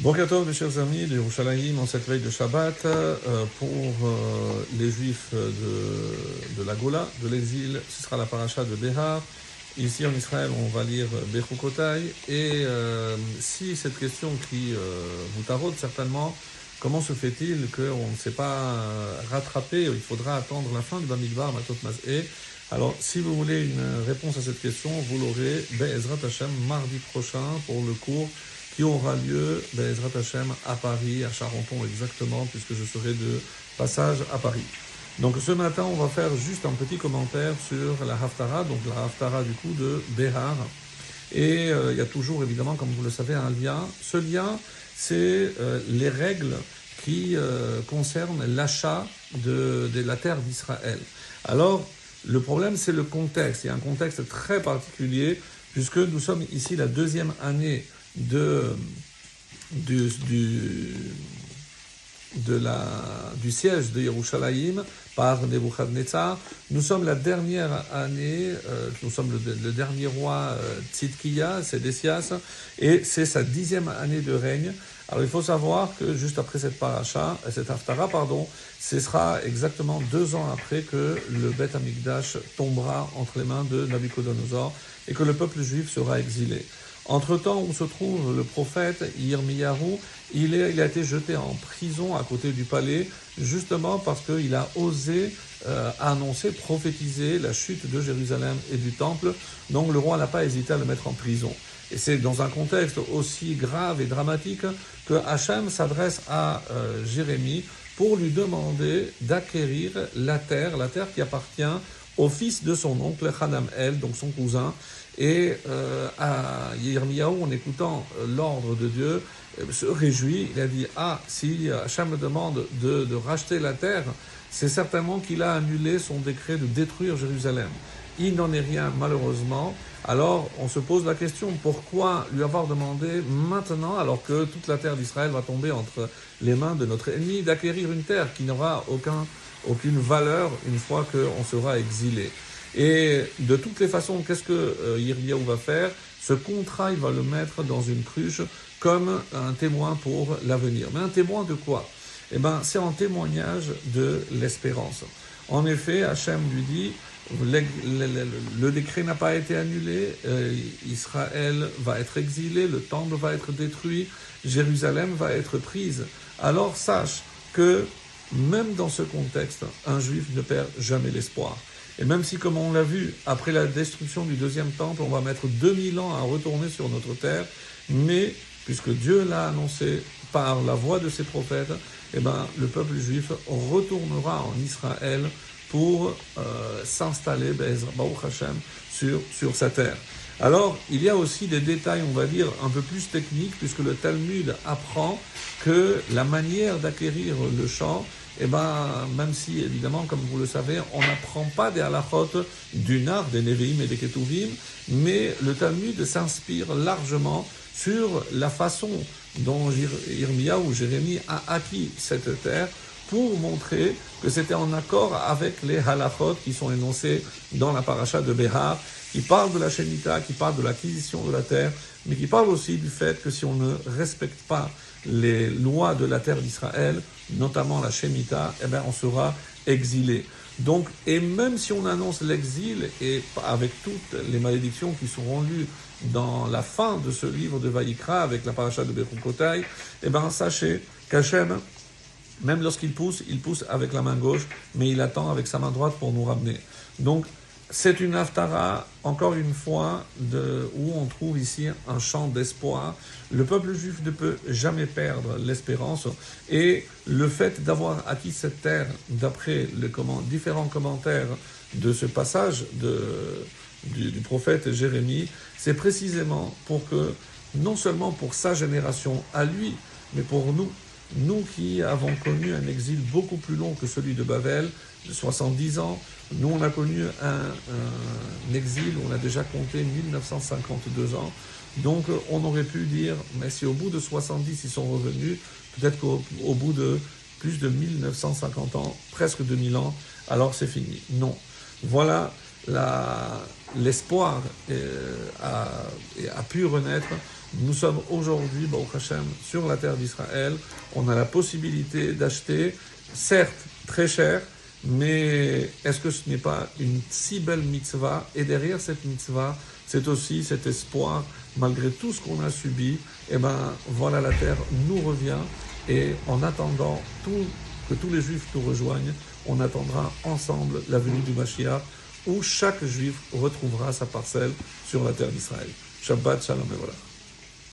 Bon mes chers amis de Yerushalayim, en cette veille de Shabbat, euh, pour euh, les juifs de, de la Gola, de l'exil, ce sera la paracha de Behar. Ici en Israël, on va lire Bechukotai. Et euh, si cette question qui vous taraude certainement, comment se fait-il qu'on ne s'est pas rattrapé Il faudra attendre la fin du Bamidbar, Matot Mazé. Alors, si vous voulez une réponse à cette question, vous l'aurez Be'ezrat Hashem mardi prochain pour le cours qui aura lieu, Hashem, à Paris, à Charenton exactement, puisque je serai de passage à Paris. Donc ce matin, on va faire juste un petit commentaire sur la Haftara, donc la Haftara du coup de Behar. Et euh, il y a toujours évidemment, comme vous le savez, un lien. Ce lien, c'est euh, les règles qui euh, concernent l'achat de la terre d'Israël. Alors, le problème, c'est le contexte. Il y a un contexte très particulier, puisque nous sommes ici la deuxième année de, du, de la, du siège de Yerushalayim par Nebuchadnezzar. Nous sommes la dernière année, euh, nous sommes le, dernier roi euh, Tzidkiya, Sédécias, et c'est sa dixième année de règne. Alors il faut savoir que juste après cette paracha, cette haftara, pardon, ce sera exactement deux ans après que le Beth Amikdash tombera entre les mains de Nabucodonosor et que le peuple juif sera exilé. Entre-temps, où se trouve le prophète Yirmiyahu, il, il a été jeté en prison à côté du palais, justement parce qu'il a osé euh, annoncer, prophétiser la chute de Jérusalem et du temple. Donc le roi n'a pas hésité à le mettre en prison. Et c'est dans un contexte aussi grave et dramatique que Hachem s'adresse à euh, Jérémie pour lui demander d'acquérir la terre, la terre qui appartient au fils de son oncle Hanam El, donc son cousin, et euh, à Yirmiyahu, en écoutant euh, l'ordre de Dieu, euh, se réjouit. Il a dit Ah, si Hachem me demande de, de racheter la terre, c'est certainement qu'il a annulé son décret de détruire Jérusalem. Il n'en est rien, malheureusement. Alors, on se pose la question pourquoi lui avoir demandé maintenant, alors que toute la terre d'Israël va tomber entre les mains de notre ennemi, d'acquérir une terre qui n'aura aucun, aucune valeur une fois qu'on sera exilé? Et de toutes les façons, qu'est-ce que euh, va faire? Ce contrat, il va le mettre dans une cruche comme un témoin pour l'avenir. Mais un témoin de quoi? Eh bien, c'est un témoignage de l'espérance. En effet, Hachem lui dit, le, décret n'a pas été annulé, euh, Israël va être exilé, le temple va être détruit, Jérusalem va être prise. Alors sache que même dans ce contexte, un juif ne perd jamais l'espoir. Et même si, comme on l'a vu, après la destruction du deuxième temple, on va mettre 2000 ans à retourner sur notre terre, mais puisque Dieu l'a annoncé par la voix de ses prophètes, eh ben, le peuple juif retournera en Israël pour euh, s'installer, Baruch Hashem, sur, sur sa terre. Alors, il y a aussi des détails, on va dire, un peu plus techniques, puisque le Talmud apprend que la manière d'acquérir le champ, eh ben, même si, évidemment, comme vous le savez, on n'apprend pas des halachot du Nar, des Nevi'im et des Ketuvim, mais le Talmud s'inspire largement sur la façon dont Irmia ou Jérémie a acquis cette terre pour montrer que c'était en accord avec les halachot qui sont énoncés dans la paracha de Behar, qui parle de la Shemitah, qui parle de l'acquisition de la terre, mais qui parle aussi du fait que si on ne respecte pas les lois de la terre d'Israël, notamment la Shemitah, eh bien, on sera exilé. Donc, et même si on annonce l'exil, et avec toutes les malédictions qui seront lues dans la fin de ce livre de Vaïkra, avec la paracha de Bechukotai, eh bien, sachez qu'Hachem, même lorsqu'il pousse, il pousse avec la main gauche, mais il attend avec sa main droite pour nous ramener. Donc, c'est une haftara, encore une fois, de, où on trouve ici un champ d'espoir. Le peuple juif ne peut jamais perdre l'espérance et le fait d'avoir acquis cette terre, d'après les différents commentaires de ce passage de, du, du prophète Jérémie, c'est précisément pour que, non seulement pour sa génération à lui, mais pour nous, nous qui avons connu un exil beaucoup plus long que celui de Babel, de 70 ans, nous on a connu un, exil où on a déjà compté 1952 ans. Donc on aurait pu dire, mais si au bout de 70 ils sont revenus, peut-être qu'au bout de plus de 1950 ans, presque 2000 ans, alors c'est fini. Non. Voilà l'espoir euh, a, a, pu renaître Nous sommes aujourd'hui, Baruch Hashem, sur la terre d'Israël. On a la possibilité d'acheter, certes très cher, mais est-ce que ce n'est pas une si belle mitzvah? Et derrière cette mitzvah, c'est aussi cet espoir, malgré tout ce qu'on a subi, eh ben voilà, la terre nous revient. Et en attendant que tous les juifs nous rejoignent, on attendra ensemble la venue du Mashiach, où chaque juif retrouvera sa parcelle sur la terre d'Israël. Shabbat Shalom et voilà.